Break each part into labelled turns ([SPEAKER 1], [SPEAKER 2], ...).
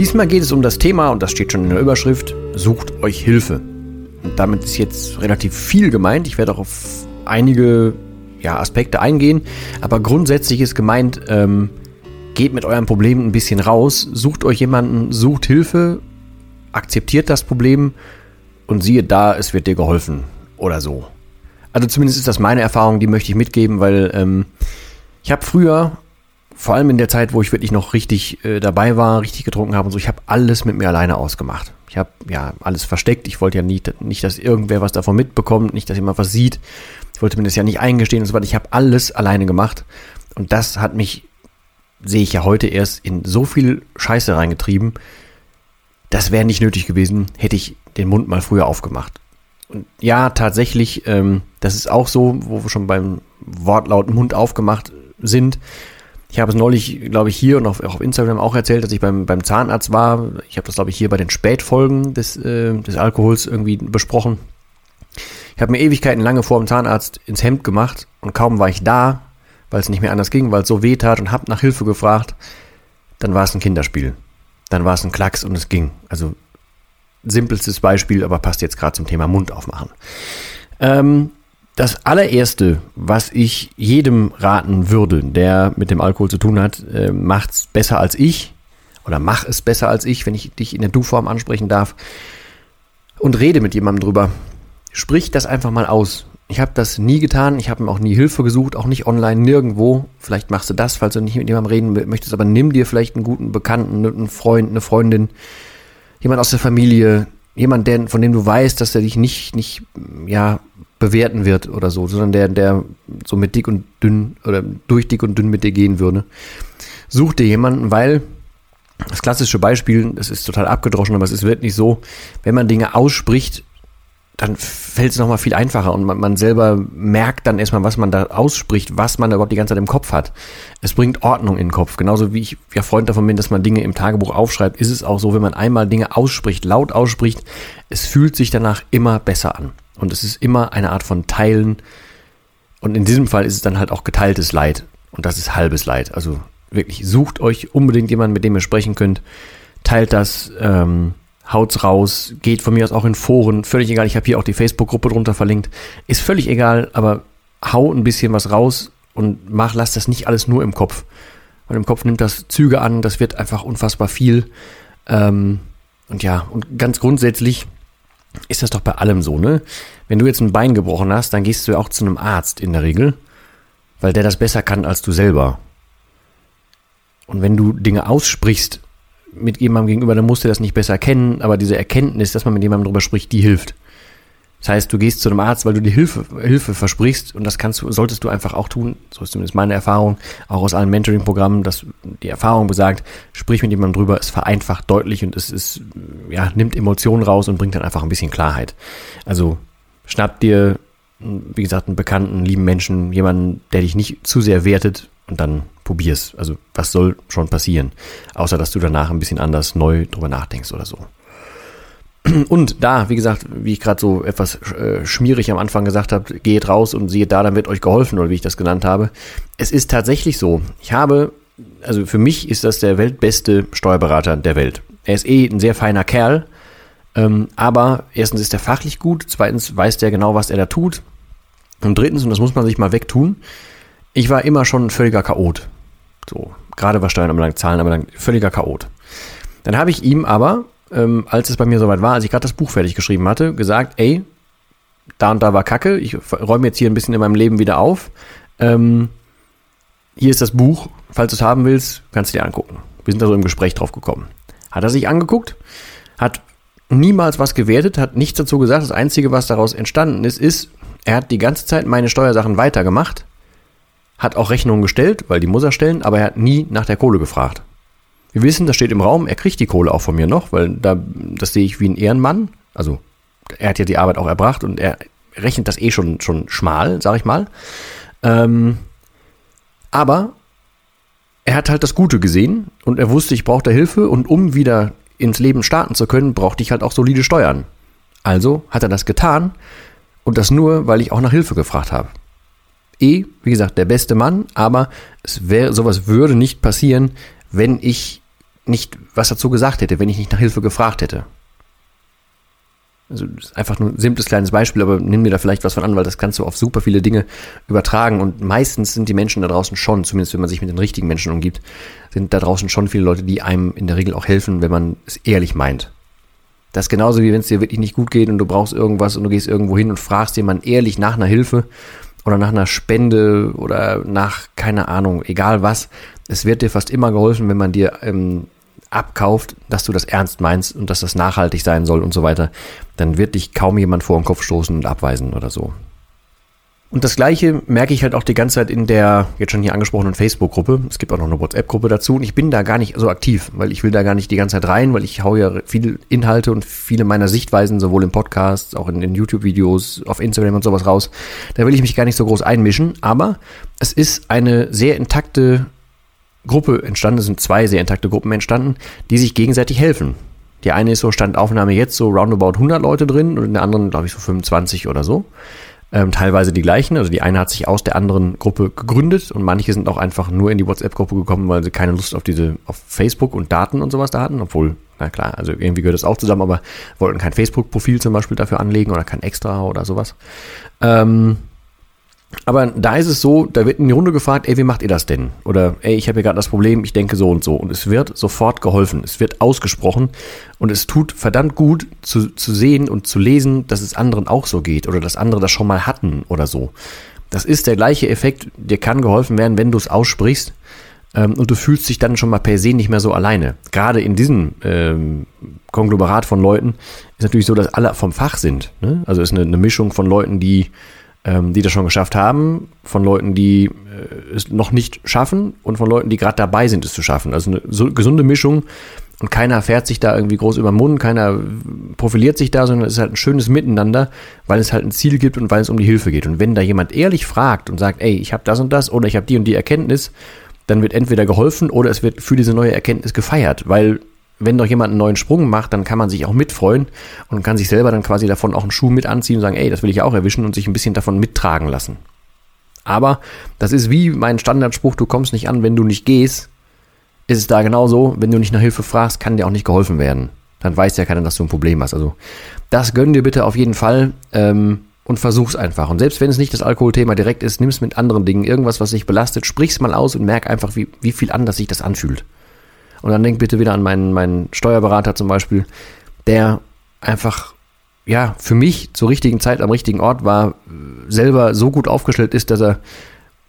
[SPEAKER 1] Diesmal geht es um das Thema, und das steht schon in der Überschrift, sucht euch Hilfe. Und damit ist jetzt relativ viel gemeint. Ich werde auch auf einige ja, Aspekte eingehen, aber grundsätzlich ist gemeint, ähm, geht mit eurem Problem ein bisschen raus, sucht euch jemanden, sucht Hilfe, akzeptiert das Problem und siehe da, es wird dir geholfen oder so. Also zumindest ist das meine Erfahrung, die möchte ich mitgeben, weil ähm, ich habe früher vor allem in der Zeit, wo ich wirklich noch richtig äh, dabei war, richtig getrunken habe und so, ich habe alles mit mir alleine ausgemacht. Ich habe ja alles versteckt. Ich wollte ja nicht, nicht, dass irgendwer was davon mitbekommt, nicht, dass jemand was sieht. Ich wollte mir das ja nicht eingestehen und so weiter. Ich habe alles alleine gemacht. Und das hat mich, sehe ich ja heute erst, in so viel Scheiße reingetrieben. Das wäre nicht nötig gewesen, hätte ich den Mund mal früher aufgemacht. Und ja, tatsächlich, ähm, das ist auch so, wo wir schon beim Wortlaut Mund aufgemacht sind ich habe es neulich, glaube ich, hier und auf, auch auf Instagram auch erzählt, dass ich beim, beim Zahnarzt war. Ich habe das, glaube ich, hier bei den Spätfolgen des, äh, des Alkohols irgendwie besprochen. Ich habe mir Ewigkeiten lange vor dem Zahnarzt ins Hemd gemacht und kaum war ich da, weil es nicht mehr anders ging, weil es so weh tat und habe nach Hilfe gefragt, dann war es ein Kinderspiel. Dann war es ein Klacks und es ging. Also simpelstes Beispiel, aber passt jetzt gerade zum Thema Mund aufmachen. Ähm, das allererste, was ich jedem raten würde, der mit dem Alkohol zu tun hat, äh, macht's besser als ich oder mach es besser als ich, wenn ich dich in der Du-Form ansprechen darf und rede mit jemandem drüber. Sprich das einfach mal aus. Ich habe das nie getan, ich habe mir auch nie Hilfe gesucht, auch nicht online, nirgendwo. Vielleicht machst du das, falls du nicht mit jemandem reden möchtest, aber nimm dir vielleicht einen guten Bekannten, einen Freund, eine Freundin, jemand aus der Familie, jemand, der, von dem du weißt, dass er dich nicht, nicht, ja, bewerten wird oder so, sondern der, der so mit dick und dünn oder durch dick und dünn mit dir gehen würde. Such dir jemanden, weil das klassische Beispiel, das ist total abgedroschen, aber es ist wirklich so, wenn man Dinge ausspricht, dann fällt es nochmal viel einfacher und man, man, selber merkt dann erstmal, was man da ausspricht, was man da überhaupt die ganze Zeit im Kopf hat. Es bringt Ordnung in den Kopf. Genauso wie ich ja Freund davon bin, dass man Dinge im Tagebuch aufschreibt, ist es auch so, wenn man einmal Dinge ausspricht, laut ausspricht, es fühlt sich danach immer besser an. Und es ist immer eine Art von Teilen. Und in diesem Fall ist es dann halt auch geteiltes Leid. Und das ist halbes Leid. Also wirklich, sucht euch unbedingt jemanden, mit dem ihr sprechen könnt. Teilt das, ähm, haut's raus, geht von mir aus auch in Foren. Völlig egal, ich habe hier auch die Facebook-Gruppe drunter verlinkt. Ist völlig egal, aber hau ein bisschen was raus und mach, lass das nicht alles nur im Kopf. Weil im Kopf nimmt das Züge an, das wird einfach unfassbar viel. Ähm, und ja, und ganz grundsätzlich ist das doch bei allem so, ne? Wenn du jetzt ein Bein gebrochen hast, dann gehst du ja auch zu einem Arzt in der Regel, weil der das besser kann als du selber. Und wenn du Dinge aussprichst mit jemandem gegenüber, dann musst du das nicht besser kennen, aber diese Erkenntnis, dass man mit jemandem drüber spricht, die hilft. Das heißt, du gehst zu einem Arzt, weil du die Hilfe, Hilfe versprichst und das kannst du, solltest du einfach auch tun. So ist zumindest meine Erfahrung, auch aus allen Mentoring-Programmen, dass die Erfahrung besagt, sprich mit jemandem drüber, es vereinfacht deutlich und es ist, ja, nimmt Emotionen raus und bringt dann einfach ein bisschen Klarheit. Also schnapp dir, wie gesagt, einen bekannten, lieben Menschen, jemanden, der dich nicht zu sehr wertet und dann probier's. Also was soll schon passieren? Außer, dass du danach ein bisschen anders neu drüber nachdenkst oder so. Und da, wie gesagt, wie ich gerade so etwas äh, schmierig am Anfang gesagt habe, geht raus und sieht da, dann wird euch geholfen, oder wie ich das genannt habe. Es ist tatsächlich so. Ich habe, also für mich ist das der weltbeste Steuerberater der Welt. Er ist eh ein sehr feiner Kerl, ähm, aber erstens ist er fachlich gut, zweitens weiß der genau, was er da tut. Und drittens, und das muss man sich mal wegtun, ich war immer schon ein völliger Chaot. So, gerade was Steuern anbelangt, Zahlen anbelangt, völliger Chaot. Dann habe ich ihm aber, ähm, als es bei mir soweit war, als ich gerade das Buch fertig geschrieben hatte, gesagt, ey, da und da war Kacke, ich räume jetzt hier ein bisschen in meinem Leben wieder auf. Ähm, hier ist das Buch, falls du es haben willst, kannst du dir angucken. Wir sind da so im Gespräch drauf gekommen. Hat er sich angeguckt, hat niemals was gewertet, hat nichts dazu gesagt. Das Einzige, was daraus entstanden ist, ist, er hat die ganze Zeit meine Steuersachen weitergemacht, hat auch Rechnungen gestellt, weil die muss er stellen, aber er hat nie nach der Kohle gefragt. Wir wissen, das steht im Raum, er kriegt die Kohle auch von mir noch, weil da, das sehe ich wie ein Ehrenmann. Also, er hat ja die Arbeit auch erbracht und er rechnet das eh schon, schon schmal, sag ich mal. Ähm, aber er hat halt das Gute gesehen und er wusste, ich brauche da Hilfe und um wieder ins Leben starten zu können, brauchte ich halt auch solide Steuern. Also hat er das getan und das nur, weil ich auch nach Hilfe gefragt habe. Eh, wie gesagt, der beste Mann, aber es wäre, sowas würde nicht passieren, wenn ich nicht was dazu gesagt hätte, wenn ich nicht nach Hilfe gefragt hätte. Also einfach nur ein simples kleines Beispiel, aber nimm mir da vielleicht was von an, weil das kannst du auf super viele Dinge übertragen. Und meistens sind die Menschen da draußen schon, zumindest wenn man sich mit den richtigen Menschen umgibt, sind da draußen schon viele Leute, die einem in der Regel auch helfen, wenn man es ehrlich meint. Das ist genauso wie wenn es dir wirklich nicht gut geht und du brauchst irgendwas und du gehst irgendwo hin und fragst jemanden ehrlich nach einer Hilfe oder nach einer Spende oder nach, keine Ahnung, egal was. Es wird dir fast immer geholfen, wenn man dir ähm, abkauft, dass du das ernst meinst und dass das nachhaltig sein soll und so weiter, dann wird dich kaum jemand vor den Kopf stoßen und abweisen oder so. Und das Gleiche merke ich halt auch die ganze Zeit in der jetzt schon hier angesprochenen Facebook-Gruppe. Es gibt auch noch eine WhatsApp-Gruppe dazu und ich bin da gar nicht so aktiv, weil ich will da gar nicht die ganze Zeit rein, weil ich hau ja viele Inhalte und viele meiner Sichtweisen sowohl im Podcast, auch in den YouTube-Videos, auf Instagram und sowas raus. Da will ich mich gar nicht so groß einmischen, aber es ist eine sehr intakte Gruppe entstanden, es sind zwei sehr intakte Gruppen entstanden, die sich gegenseitig helfen. Die eine ist so Standaufnahme jetzt so roundabout 100 Leute drin und in der anderen, glaube ich, so 25 oder so. Ähm, teilweise die gleichen. Also die eine hat sich aus der anderen Gruppe gegründet und manche sind auch einfach nur in die WhatsApp-Gruppe gekommen, weil sie keine Lust auf diese, auf Facebook und Daten und sowas da hatten. Obwohl, na klar, also irgendwie gehört das auch zusammen, aber wollten kein Facebook-Profil zum Beispiel dafür anlegen oder kein Extra oder sowas. Ähm, aber da ist es so, da wird in die Runde gefragt, ey, wie macht ihr das denn? Oder ey, ich habe hier gerade das Problem, ich denke so und so. Und es wird sofort geholfen, es wird ausgesprochen und es tut verdammt gut zu, zu sehen und zu lesen, dass es anderen auch so geht oder dass andere das schon mal hatten oder so. Das ist der gleiche Effekt, dir kann geholfen werden, wenn du es aussprichst ähm, und du fühlst dich dann schon mal per se nicht mehr so alleine. Gerade in diesem ähm, Konglomerat von Leuten ist natürlich so, dass alle vom Fach sind. Ne? Also ist eine, eine Mischung von Leuten, die ähm, die das schon geschafft haben, von Leuten, die äh, es noch nicht schaffen und von Leuten, die gerade dabei sind, es zu schaffen. Also eine so gesunde Mischung und keiner fährt sich da irgendwie groß über den Mund, keiner profiliert sich da, sondern es ist halt ein schönes Miteinander, weil es halt ein Ziel gibt und weil es um die Hilfe geht. Und wenn da jemand ehrlich fragt und sagt, ey, ich habe das und das oder ich habe die und die Erkenntnis, dann wird entweder geholfen oder es wird für diese neue Erkenntnis gefeiert, weil wenn doch jemand einen neuen Sprung macht, dann kann man sich auch mitfreuen und kann sich selber dann quasi davon auch einen Schuh mit anziehen und sagen, ey, das will ich auch erwischen und sich ein bisschen davon mittragen lassen. Aber das ist wie mein Standardspruch, du kommst nicht an, wenn du nicht gehst. Ist es da genauso, wenn du nicht nach Hilfe fragst, kann dir auch nicht geholfen werden. Dann weiß ja keiner, dass du ein Problem hast. Also das gönn dir bitte auf jeden Fall ähm, und versuch's einfach. Und selbst wenn es nicht das Alkoholthema direkt ist, nimm es mit anderen Dingen. Irgendwas, was dich belastet, sprich's mal aus und merk einfach, wie, wie viel anders sich das anfühlt. Und dann denk bitte wieder an meinen, meinen Steuerberater zum Beispiel, der einfach, ja, für mich zur richtigen Zeit am richtigen Ort war, selber so gut aufgestellt ist, dass er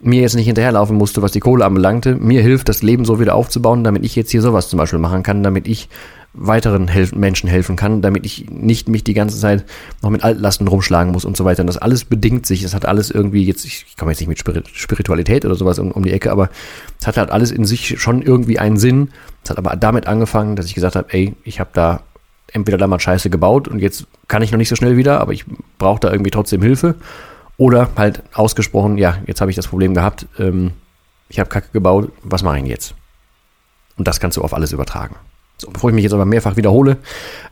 [SPEAKER 1] mir jetzt nicht hinterherlaufen musste, was die Kohle anbelangte. Mir hilft, das Leben so wieder aufzubauen, damit ich jetzt hier sowas zum Beispiel machen kann, damit ich weiteren Hel Menschen helfen kann, damit ich nicht mich die ganze Zeit noch mit Altlasten rumschlagen muss und so weiter. Und das alles bedingt sich. Das hat alles irgendwie jetzt, ich komme jetzt nicht mit Spiritualität oder sowas um, um die Ecke, aber es hat halt alles in sich schon irgendwie einen Sinn. Es hat aber damit angefangen, dass ich gesagt habe, ey, ich habe da entweder damals Scheiße gebaut und jetzt kann ich noch nicht so schnell wieder, aber ich brauche da irgendwie trotzdem Hilfe. Oder halt ausgesprochen, ja, jetzt habe ich das Problem gehabt, ähm, ich habe Kacke gebaut, was mache ich denn jetzt? Und das kannst du auf alles übertragen. So, bevor ich mich jetzt aber mehrfach wiederhole,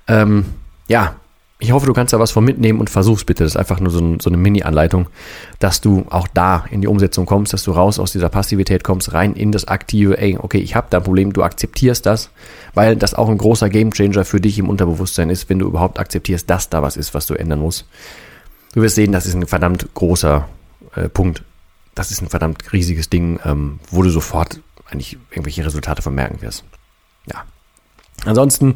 [SPEAKER 1] ähm, ja, ich hoffe, du kannst da was von mitnehmen und versuch's bitte. Das ist einfach nur so, ein, so eine Mini-Anleitung, dass du auch da in die Umsetzung kommst, dass du raus aus dieser Passivität kommst, rein in das Aktive. Ey, okay, ich habe da ein Problem, du akzeptierst das, weil das auch ein großer Gamechanger für dich im Unterbewusstsein ist, wenn du überhaupt akzeptierst, dass da was ist, was du ändern musst. Du wirst sehen, das ist ein verdammt großer äh, Punkt. Das ist ein verdammt riesiges Ding, ähm, wo du sofort eigentlich irgendwelche Resultate vermerken wirst. Ja, Ansonsten,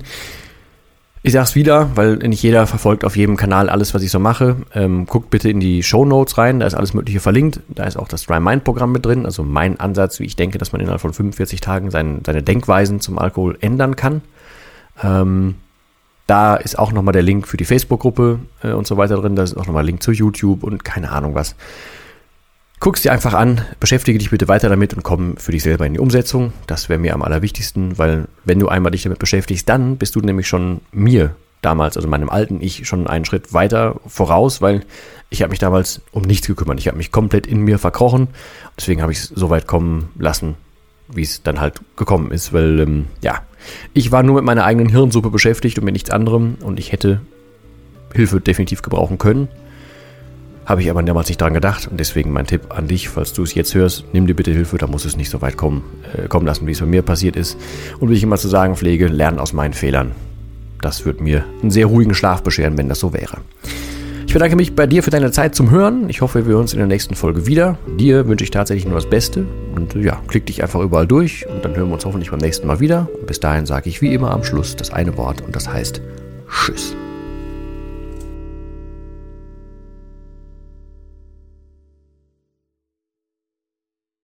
[SPEAKER 1] ich sag's wieder, weil nicht jeder verfolgt auf jedem Kanal alles, was ich so mache. Ähm, guckt bitte in die Show Notes rein, da ist alles Mögliche verlinkt. Da ist auch das Dry Mind Programm mit drin, also mein Ansatz, wie ich denke, dass man innerhalb von 45 Tagen sein, seine Denkweisen zum Alkohol ändern kann. Ähm, da ist auch nochmal der Link für die Facebook-Gruppe äh, und so weiter drin. Da ist auch nochmal Link zu YouTube und keine Ahnung was. Guck es dir einfach an, beschäftige dich bitte weiter damit und komm für dich selber in die Umsetzung. Das wäre mir am allerwichtigsten, weil wenn du einmal dich damit beschäftigst, dann bist du nämlich schon mir damals, also meinem alten Ich, schon einen Schritt weiter voraus, weil ich habe mich damals um nichts gekümmert. Ich habe mich komplett in mir verkrochen. Deswegen habe ich es so weit kommen lassen, wie es dann halt gekommen ist, weil ähm, ja, ich war nur mit meiner eigenen Hirnsuppe beschäftigt und mit nichts anderem und ich hätte Hilfe definitiv gebrauchen können. Habe ich aber damals nicht dran gedacht und deswegen mein Tipp an dich, falls du es jetzt hörst, nimm dir bitte Hilfe, da muss es nicht so weit kommen, äh, kommen lassen, wie es bei mir passiert ist. Und wie ich immer zu sagen pflege, lern aus meinen Fehlern. Das wird mir einen sehr ruhigen Schlaf bescheren, wenn das so wäre. Ich bedanke mich bei dir für deine Zeit zum Hören. Ich hoffe, wir hören uns in der nächsten Folge wieder. Dir wünsche ich tatsächlich nur das Beste. Und ja, klick dich einfach überall durch und dann hören wir uns hoffentlich beim nächsten Mal wieder. Und bis dahin sage ich wie immer am Schluss das eine Wort und das heißt Tschüss.